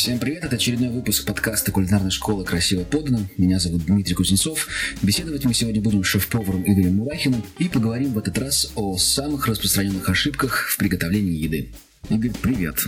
Всем привет, это очередной выпуск подкаста кулинарной школы «Красиво подано». Меня зовут Дмитрий Кузнецов. Беседовать мы сегодня будем с шеф-поваром Игорем Мурахиным и поговорим в этот раз о самых распространенных ошибках в приготовлении еды. Игорь, привет.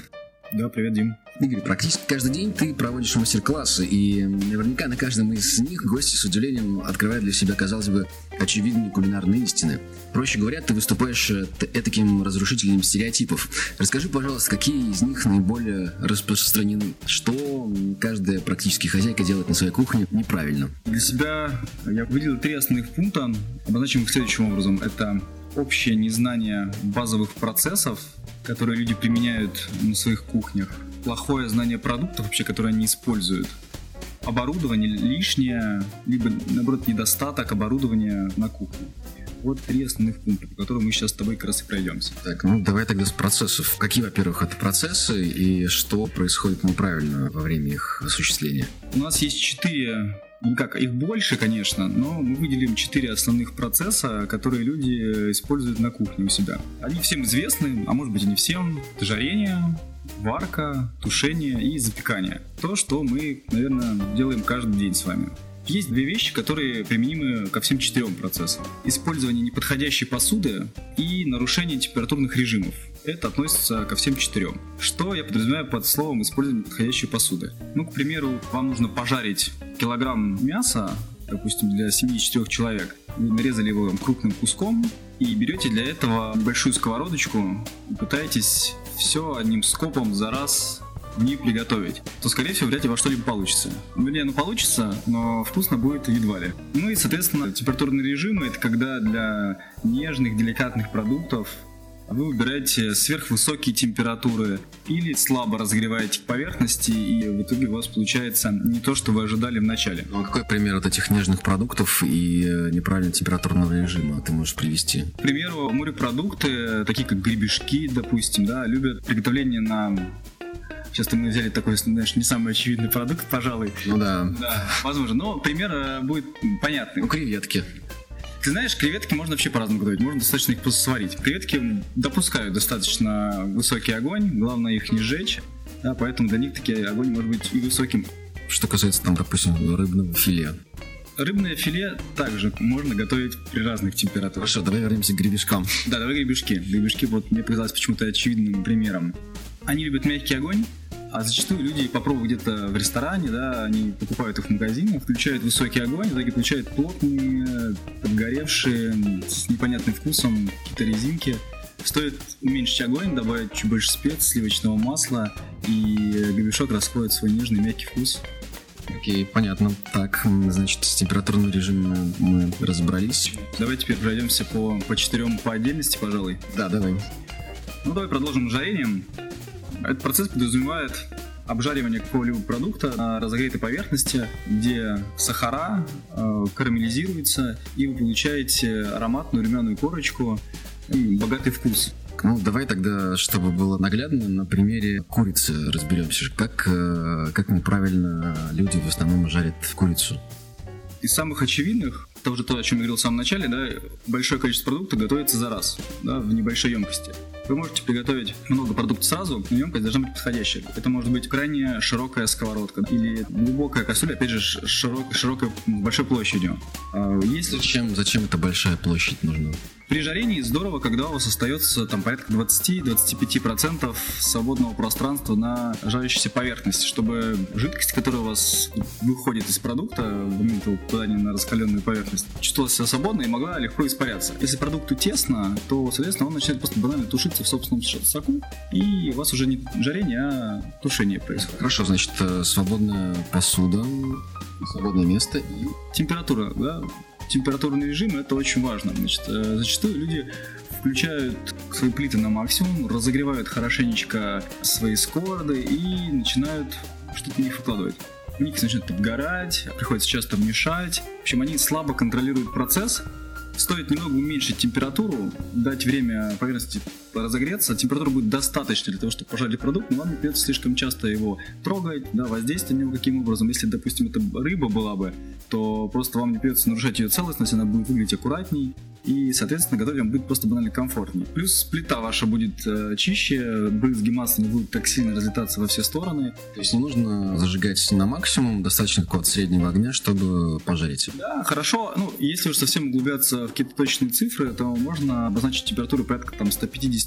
Да, привет, Дим. Игорь, практически каждый день ты проводишь мастер-классы, и наверняка на каждом из них гости с удивлением открывают для себя, казалось бы, очевидные кулинарные истины. Проще говоря, ты выступаешь э, таким разрушителем стереотипов. Расскажи, пожалуйста, какие из них наиболее распространены? Что каждая практически хозяйка делает на своей кухне неправильно? Для себя я выделил три основных пункта, обозначим их следующим образом. Это общее незнание базовых процессов, которые люди применяют на своих кухнях, плохое знание продуктов вообще, которые они используют, оборудование лишнее, либо, наоборот, недостаток оборудования на кухне. Вот три основных пункта, по которым мы сейчас с тобой как раз и пройдемся. Так, ну давай тогда с процессов. Какие, во-первых, это процессы и что происходит неправильно во время их осуществления? У нас есть четыре как, их больше, конечно, но мы выделим четыре основных процесса, которые люди используют на кухне у себя. Они всем известны, а может быть и не всем. Это жарение, варка, тушение и запекание. То, что мы, наверное, делаем каждый день с вами. Есть две вещи, которые применимы ко всем четырем процессам. Использование неподходящей посуды и нарушение температурных режимов. Это относится ко всем четырем. Что я подразумеваю под словом использование подходящей посуды? Ну, к примеру, вам нужно пожарить килограмм мяса, допустим, для семьи четырех человек. Вы нарезали его крупным куском и берете для этого небольшую сковородочку и пытаетесь все одним скопом за раз не приготовить, то, скорее всего, вряд ли во что-либо получится. Ну, вернее, ну получится, но вкусно будет едва ли. Ну и, соответственно, температурные режимы — это когда для нежных, деликатных продуктов вы выбираете сверхвысокие температуры или слабо разогреваете поверхности, и в итоге у вас получается не то, что вы ожидали в начале. Ну, а какой пример от этих нежных продуктов и э, неправильного температурного режима ты можешь привести? К примеру, морепродукты, такие как гребешки, допустим, да, любят приготовление на Сейчас мы взяли такой, знаешь, не самый очевидный продукт, пожалуй. Ну да. Да, возможно. Но пример э, будет понятный. Ну, креветки. Ты знаешь, креветки можно вообще по-разному готовить. Можно достаточно их просто сварить. Креветки допускают достаточно высокий огонь. Главное их не сжечь. Да, поэтому для них таки огонь может быть и высоким. Что касается, там, допустим, рыбного филе. Рыбное филе также можно готовить при разных температурах. Хорошо, давай вернемся к гребешкам. Да, давай гребешки. Гребешки вот мне показалось почему-то очевидным примером. Они любят мягкий огонь, а зачастую люди, попробуют где-то в ресторане, да, они покупают их в магазине, включают высокий огонь, в итоге получают плотные, подгоревшие, с непонятным вкусом какие-то резинки. Стоит уменьшить огонь, добавить чуть больше спец, сливочного масла, и гребешок раскроет свой нежный мягкий вкус. Окей, понятно. Так, значит, с температурным режимом мы разобрались. Давай теперь пройдемся по, по четырем по отдельности, пожалуй. Да, давай. Ну, давай продолжим жарением. Этот процесс подразумевает обжаривание какого-либо продукта на разогретой поверхности, где сахара э, карамелизируются, и вы получаете ароматную румяную корочку и богатый вкус. Ну, давай тогда, чтобы было наглядно, на примере курицы разберемся. Как, э, как неправильно люди в основном жарят курицу? Из самых очевидных, это уже то, о чем я говорил в самом начале, да, большое количество продуктов готовится за раз, да, в небольшой емкости. Вы можете приготовить много продуктов сразу, но емкость должна быть подходящая. Это может быть крайне широкая сковородка или глубокая кастрюля, опять же, широк, широкой, большой площадью. А если... Зачем, зачем эта большая площадь нужна? При жарении здорово, когда у вас остается там порядка 20-25% свободного пространства на жарящейся поверхности, чтобы жидкость, которая у вас выходит из продукта в момент его попадания на раскаленную поверхность, чувствовала себя свободно и могла легко испаряться. Если продукту тесно, то, соответственно, он начинает просто банально тушиться в собственном соку, и у вас уже не жарение, а тушение происходит. Хорошо, значит, э, свободная посуда, свободное место и... Температура, да, температурный режим, это очень важно. Значит, э, зачастую люди включают свои плиты на максимум, разогревают хорошенечко свои сковороды и начинают что-то в них выкладывать. Них начинает подгорать, приходится часто мешать. В общем, они слабо контролируют процесс. Стоит немного уменьшить температуру, дать время поверхности разогреться, температура будет достаточно для того, чтобы пожарить продукт, но вам не придется слишком часто его трогать, да, воздействовать на него каким образом. Если, допустим, это рыба была бы, то просто вам не придется нарушать ее целостность, она будет выглядеть аккуратней, и, соответственно, готовить вам будет просто банально комфортнее. Плюс плита ваша будет э, чище, брызги массы не будут так сильно разлетаться во все стороны. То есть не нужно зажигать на максимум, достаточно какого-то среднего огня, чтобы пожарить. Да, хорошо. Ну, если уж совсем углубляться в какие-то точные цифры, то можно обозначить температуру порядка там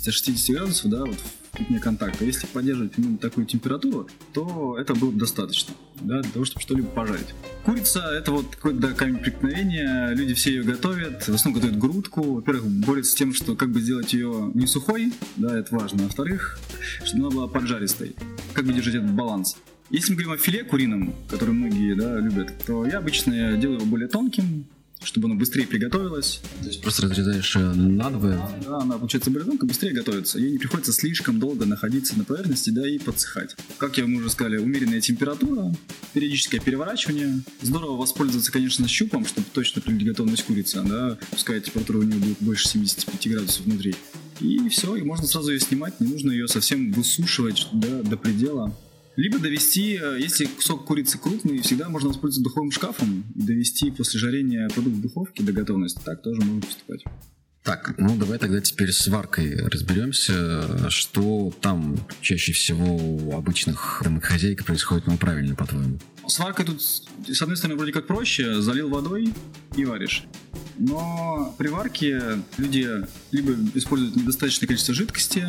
150-60 градусов, да, вот в пятне контакта. Если поддерживать именно такую температуру, то это будет достаточно, да, для того, чтобы что-либо пожарить. Курица — это вот какой-то да, камень преткновения, люди все ее готовят, в основном готовят грудку. Во-первых, борются с тем, что как бы сделать ее не сухой, да, это важно. А во-вторых, чтобы она была поджаристой. Как бы держать этот баланс. Если мы говорим о филе курином, которое многие да, любят, то я обычно делаю его более тонким, чтобы оно быстрее приготовилось. То есть просто разрезаешь ее надвое? Да, она получается более быстрее готовится. Ей не приходится слишком долго находиться на поверхности, да, и подсыхать. Как я вам уже сказали, умеренная температура, периодическое переворачивание. Здорово воспользоваться, конечно, щупом, чтобы точно определить готовность курицы, да, пускай температура у нее будет больше 75 градусов внутри. И все, и можно сразу ее снимать, не нужно ее совсем высушивать да, до предела. Либо довести, э, если кусок курицы крупный, всегда можно воспользоваться духовым шкафом и довести после жарения продукт в духовке до готовности. Так тоже можно поступать. Так, ну давай тогда теперь с варкой разберемся, что там чаще всего у обычных домохозяек происходит, ну правильно, по-твоему? С варкой тут, с одной стороны, вроде как проще, залил водой и варишь. Но при варке люди либо используют недостаточное количество жидкости,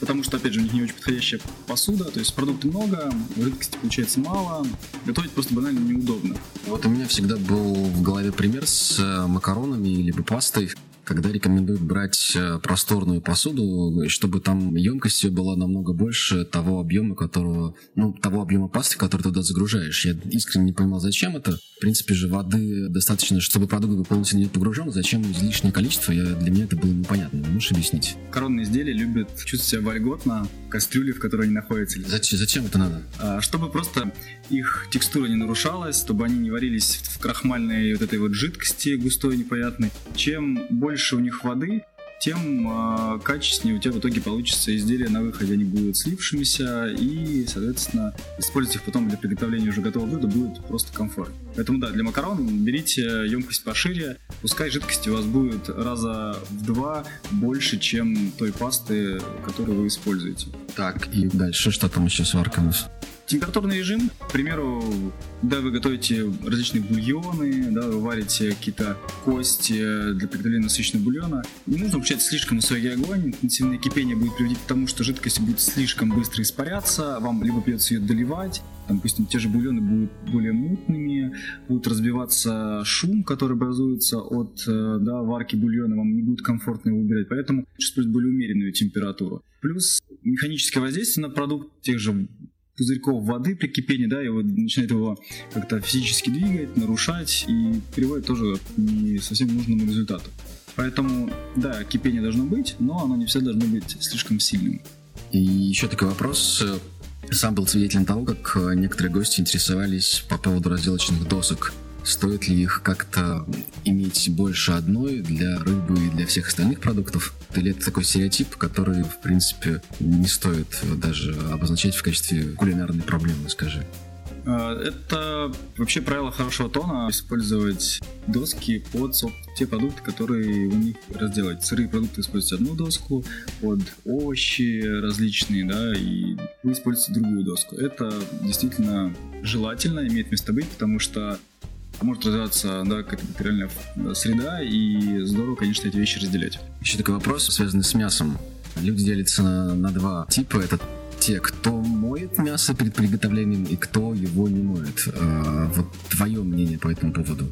потому что, опять же, у них не очень подходящая посуда, то есть продуктов много, жидкости получается мало, готовить просто банально неудобно. Вот у меня всегда был в голове пример с э, макаронами либо пастой когда рекомендуют брать э, просторную посуду, чтобы там емкость ее была намного больше того объема, которого, ну, того объема пасты, который туда загружаешь. Я искренне не понимал, зачем это. В принципе же воды достаточно, чтобы продукт был полностью не погружен. Зачем излишнее количество? Я, для меня это было непонятно. Можешь объяснить? Коронные изделия любят чувствовать себя вольготно в кастрюле, в которой они находятся. Зачем, зачем это надо? А, чтобы просто их текстура не нарушалась, чтобы они не варились в крахмальной вот этой вот жидкости густой, непонятной. Чем больше у них воды, тем э, качественнее у тебя в итоге получится изделие на выходе. Они будут слившимися, и, соответственно, использовать их потом для приготовления уже готового блюда будет просто комфорт. Поэтому, да, для макарон берите емкость пошире, пускай жидкости у вас будет раза в два больше, чем той пасты, которую вы используете. Так, и дальше что там еще сварка у? Температурный режим, к примеру, да, вы готовите различные бульоны, да, вы варите какие-то кости для приготовления насыщенного бульона. Не нужно включать слишком высокий огонь, интенсивное кипение будет приводить к тому, что жидкость будет слишком быстро испаряться, вам либо придется ее доливать, там, допустим, те же бульоны будут более мутными, будут разбиваться шум, который образуется от э, да, варки бульона, вам не будет комфортно его убирать, поэтому использовать более умеренную температуру. Плюс механическое воздействие на продукт тех же пузырьков воды при кипении, да, и вот начинает его как-то физически двигать, нарушать и приводит тоже к не совсем нужному результату. Поэтому, да, кипение должно быть, но оно не всегда должно быть слишком сильным. И еще такой вопрос. Сам был свидетелем того, как некоторые гости интересовались по поводу разделочных досок Стоит ли их как-то иметь больше одной для рыбы и для всех остальных продуктов? Или это такой стереотип, который, в принципе, не стоит даже обозначать в качестве кулинарной проблемы, скажи? А, это вообще правило хорошего тона использовать доски под те продукты, которые у них разделать. Сырые продукты используйте одну доску, под овощи различные, да, и вы используете другую доску. Это действительно желательно, имеет место быть, потому что может развиваться да, какая-то реальная среда, и здорово, конечно, эти вещи разделять. Еще такой вопрос, связанный с мясом. Люди делятся на, на два типа. Это те, кто моет мясо перед приготовлением, и кто его не моет. А, вот твое мнение по этому поводу.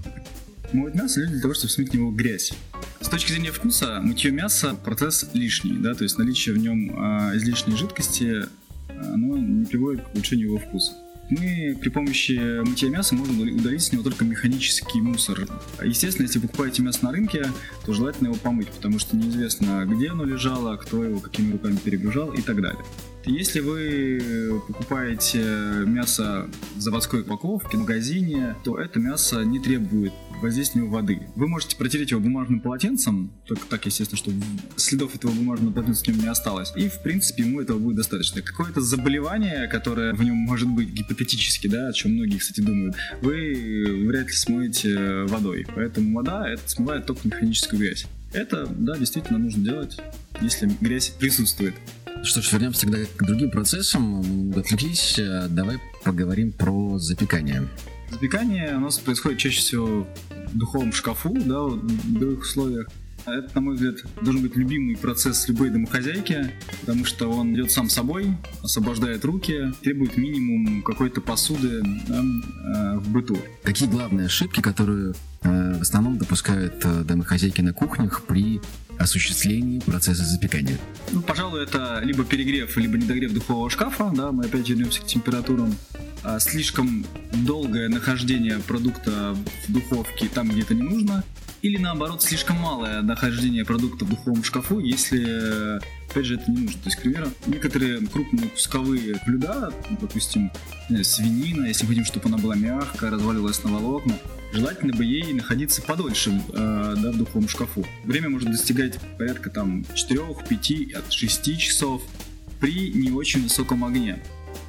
Моют мясо люди для того, чтобы смыть в него грязь. С точки зрения вкуса, мытье мяса процесс лишний, да, то есть наличие в нем а, излишней жидкости, оно не приводит к улучшению его вкуса мы при помощи мытья мяса можем удалить с него только механический мусор. Естественно, если покупаете мясо на рынке, то желательно его помыть, потому что неизвестно, где оно лежало, кто его какими руками перегружал и так далее. Если вы покупаете мясо в заводской упаковке в магазине, то это мясо не требует воздействия воды. Вы можете протереть его бумажным полотенцем, только так, естественно, чтобы следов этого бумажного полотенца не осталось. И, в принципе, ему этого будет достаточно. Какое-то заболевание, которое в нем может быть гипотетически, да, о чем многие, кстати, думают, вы вряд ли смоете водой. Поэтому вода это смывает только механическую грязь. Это, да, действительно нужно делать, если грязь присутствует. Что ж, вернемся тогда к другим процессам. Отвлеклись, давай поговорим про запекание. Запекание у нас происходит чаще всего в духовом шкафу, да, в любых условиях. Это, на мой взгляд, должен быть любимый процесс любой домохозяйки, потому что он идет сам собой, освобождает руки, требует минимум какой-то посуды да, э, в быту. Какие главные ошибки, которые э, в основном допускают э, домохозяйки на кухнях при осуществлении процесса запекания? Ну, пожалуй, это либо перегрев, либо недогрев духового шкафа, да, мы опять вернемся к температурам. А слишком долгое нахождение продукта в духовке там, где это не нужно, или наоборот слишком малое нахождение продукта в духовом шкафу, если опять же это не нужно. То есть, к примеру, некоторые крупные кусковые блюда, допустим, свинина, если хотим, чтобы она была мягкая, разваливалась на волокна, желательно бы ей находиться подольше э, да, в духовом шкафу. Время может достигать порядка там 4, 5, от 6 часов при не очень высоком огне.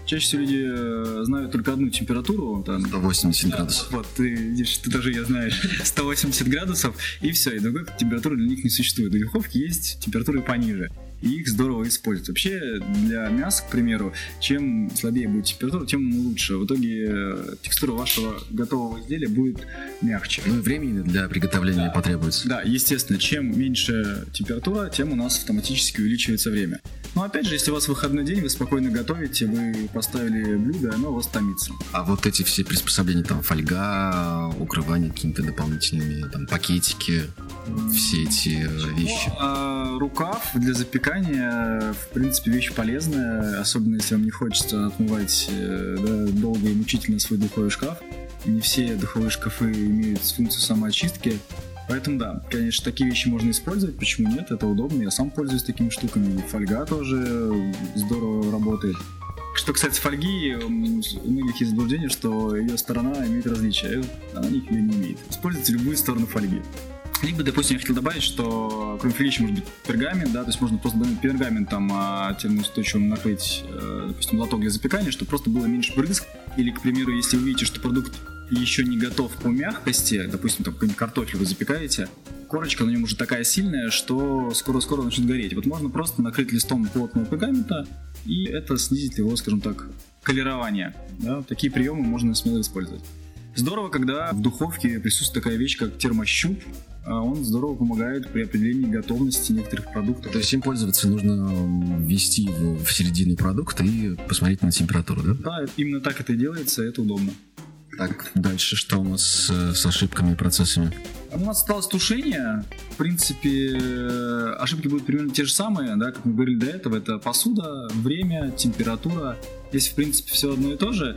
Чаще всего люди э, знают только одну температуру. Там, 180 градусов. Вот, ты видишь, ты даже ее знаешь. 180 градусов, и все. И другой температуры для них не существует. У духовки есть температуры пониже и их здорово использовать. Вообще для мяса, к примеру, чем слабее будет температура, тем лучше. В итоге э, текстура вашего готового изделия будет мягче. Ну и времени для приготовления да. потребуется. Да, естественно, чем меньше температура, тем у нас автоматически увеличивается время. Но опять же, если у вас выходной день, вы спокойно готовите, вы поставили блюдо, оно у вас томится. А вот эти все приспособления, там фольга, укрывание какими-то дополнительными, там пакетики, все эти вещи. Ну, рукав для запекания, в принципе, вещь полезная, особенно если вам не хочется отмывать э, да, долго и мучительно свой духовой шкаф. Не все духовые шкафы имеют функцию самоочистки. Поэтому да, конечно, такие вещи можно использовать, почему нет, это удобно, я сам пользуюсь такими штуками, фольга тоже здорово работает. Что касается фольги, у многих есть заблуждение, что ее сторона имеет различия, она ее не имеет. Используйте любую сторону фольги. Либо, допустим, я хотел добавить, что кроме фольги может быть пергамент, да, то есть можно просто пергаментом а, термоустойчивым накрыть, э, допустим, лоток для запекания, чтобы просто было меньше брызг. Или, к примеру, если вы видите, что продукт еще не готов по мягкости, допустим, там какой-нибудь картофель вы запекаете, корочка на нем уже такая сильная, что скоро-скоро начнет гореть. Вот можно просто накрыть листом плотного пергамента, и это снизит его, скажем так, колерование. Да? Такие приемы можно смело использовать. Здорово, когда в духовке присутствует такая вещь, как термощуп. А он здорово помогает при определении готовности некоторых продуктов. То есть им пользоваться нужно ввести его в середину продукта и посмотреть на температуру, да? Да, именно так это и делается, это удобно. Так, дальше что у нас э, с ошибками и процессами? У нас осталось тушение. В принципе, ошибки будут примерно те же самые, да, как мы говорили до этого. Это посуда, время, температура. Здесь, в принципе, все одно и то же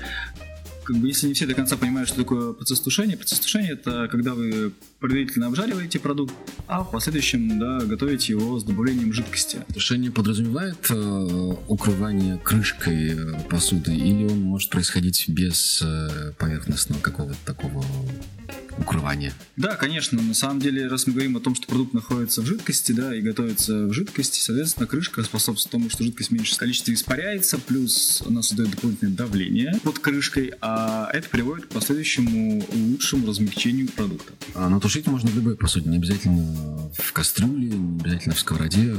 как бы, если не все до конца понимают, что такое процесс тушения, процесс тушения это когда вы предварительно обжариваете продукт, а в последующем да, готовите его с добавлением жидкости. Тушение подразумевает э, укрывание крышкой э, посуды или он может происходить без э, поверхностного какого-то такого укрывания. Да, конечно. На самом деле, раз мы говорим о том, что продукт находится в жидкости, да, и готовится в жидкости, соответственно, крышка способствует тому, что жидкость в меньшем количестве испаряется, плюс она создает дополнительное давление под крышкой, а это приводит к последующему лучшему размягчению продукта. А, но тушить можно в любой посуде, не обязательно в кастрюле, не обязательно в сковороде,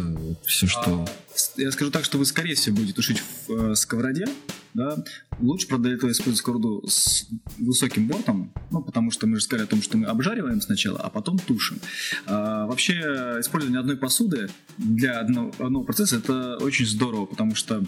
все, что... А, я скажу так, что вы, скорее всего, будете тушить в э, сковороде, да. Лучше, правда, для этого использовать сковороду с высоким бортом, ну, потому что мы же сказали о том, что мы обжариваем сначала, а потом тушим. А, вообще, использование одной посуды для одного, одного процесса это очень здорово, потому что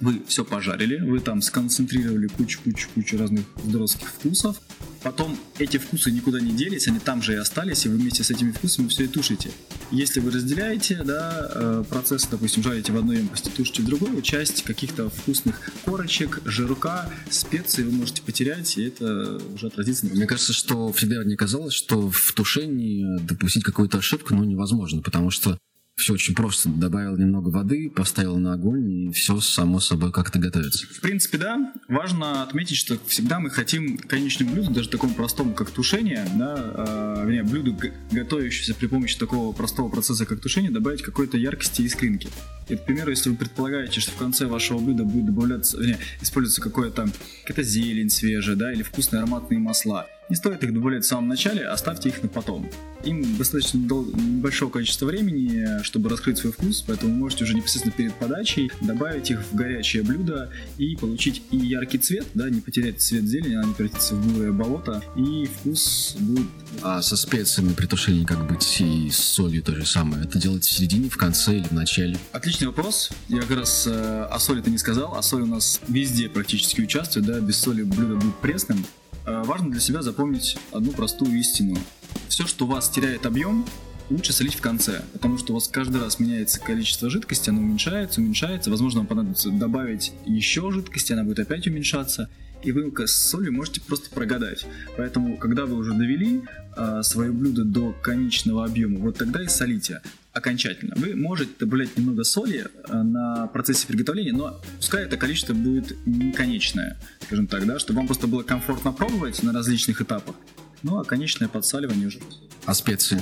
вы все пожарили, вы там сконцентрировали кучу-кучу-кучу разных здоровских вкусов, потом эти вкусы никуда не делись, они там же и остались, и вы вместе с этими вкусами все и тушите. Если вы разделяете да, э, процесс, допустим, жарите в одной емкости, тушите в другой, часть каких-то вкусных корочек, жирка, специй вы можете потерять, и это уже отразится. Мне кажется, что всегда мне казалось, что в тушении допустить какую-то ошибку ну, невозможно, потому что Все очень просто. Добавил немного воды, поставил на огонь, и все само собой как-то готовится. В принципе, да. Важно отметить, что всегда мы хотим конечным блюду, даже такому простому, как тушение, да, э, вернее, блюду, готовящееся при помощи такого простого процесса, как тушение, добавить какой-то яркости и искринки. И, к примеру, если вы предполагаете, что в конце вашего блюда будет добавляться, вернее, используется какое-то, какая-то зелень свежая, да, или вкусные ароматные масла, не стоит их добавлять в самом начале, оставьте их на потом. Им достаточно большого количества времени, чтобы раскрыть свой вкус, поэтому можете уже непосредственно перед подачей добавить их в горячее блюдо и получить и яркий цвет, да, не потерять цвет зелени, она не превратится в бурое болото, и вкус будет... А со специями при тушении как быть и с солью то же самое? Это делать в середине, в конце или в начале? Отличный вопрос. Я как раз э, о соли ты не сказал, а соль у нас везде практически участвует, да, без соли блюдо будет пресным. Э, важно для себя запомнить одну простую истину. Все, что у вас теряет объем, лучше солить в конце, потому что у вас каждый раз меняется количество жидкости, оно уменьшается, уменьшается, возможно, вам понадобится добавить еще жидкости, она будет опять уменьшаться, и вы с солью можете просто прогадать. Поэтому, когда вы уже довели э, свое блюдо до конечного объема, вот тогда и солите окончательно. Вы можете добавлять немного соли э, на процессе приготовления, но пускай это количество будет не конечное, скажем так, да, чтобы вам просто было комфортно пробовать на различных этапах. Ну а конечное подсаливание уже. А специи?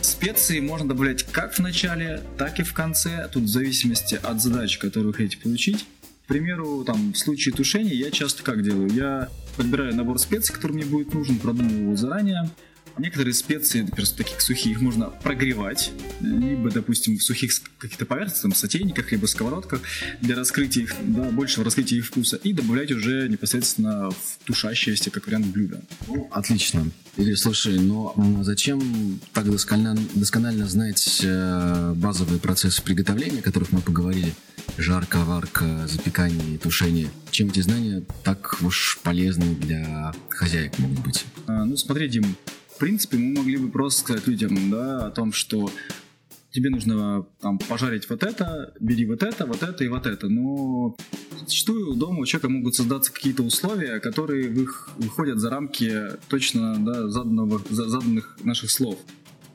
Специи можно добавлять как в начале, так и в конце, тут в зависимости от задач, которую вы хотите получить. К примеру, там, в случае тушения я часто как делаю? Я подбираю набор специй, который мне будет нужен, продумываю его заранее, Некоторые специи, например, таких сухих, их можно прогревать, либо, допустим, в сухих каких-то поверхностях, там, сотейниках, либо сковородках, для раскрытия их, да, большего раскрытия их вкуса, и добавлять уже непосредственно в тушащееся, как вариант блюда. Отлично. Игорь, слушай, но зачем так досконально, досконально знать э, базовые процессы приготовления, о которых мы поговорили? Жарка, варка, запекание, тушение. Чем эти знания так уж полезны для хозяек могут быть? А, ну, смотри, Дим, в принципе, мы могли бы просто сказать людям, да, о том, что тебе нужно там пожарить вот это, бери вот это, вот это и вот это. Но зачастую дома у человека могут создаться какие-то условия, которые выходят за рамки точно да, заданного, заданных наших слов.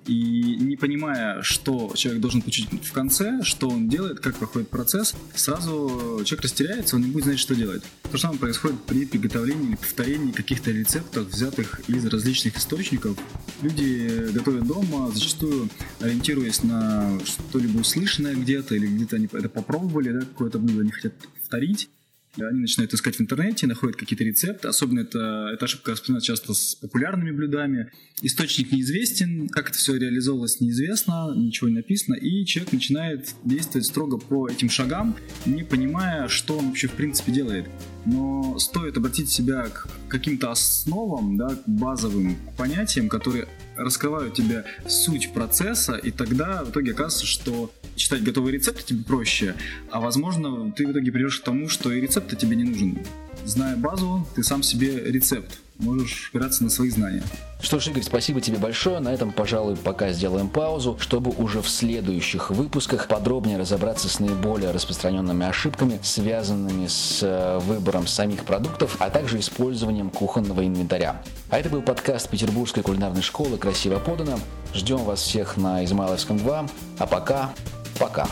И не понимая, что человек должен получить в конце, что он делает, как проходит процесс, сразу человек растеряется, он не будет знать, что делать. То же самое происходит при приготовлении или повторении каких-то рецептов, взятых из различных источников. Люди готовят дома, зачастую ориентируясь на что-либо услышанное где-то, или где-то они это попробовали, да, какое-то блюдо они хотят повторить. Они начинают искать в интернете, находят какие-то рецепты. Особенно это, эта ошибка распространяется часто с популярными блюдами. Источник неизвестен, как это все реализовывалось неизвестно, ничего не написано. И человек начинает действовать строго по этим шагам, не понимая, что он вообще в принципе делает. Но стоит обратить себя к каким-то основам, да, к базовым понятиям, которые раскрывают тебе суть процесса, и тогда в итоге оказывается, что читать готовые рецепты тебе проще, а возможно ты в итоге придешь к тому, что и рецепт тебе не нужен. Зная базу, ты сам себе рецепт можешь опираться на свои знания. Что ж, Игорь, спасибо тебе большое. На этом, пожалуй, пока сделаем паузу, чтобы уже в следующих выпусках подробнее разобраться с наиболее распространенными ошибками, связанными с э, выбором самих продуктов, а также использованием кухонного инвентаря. А это был подкаст Петербургской кулинарной школы «Красиво подано». Ждем вас всех на Измайловском 2. А пока, пока.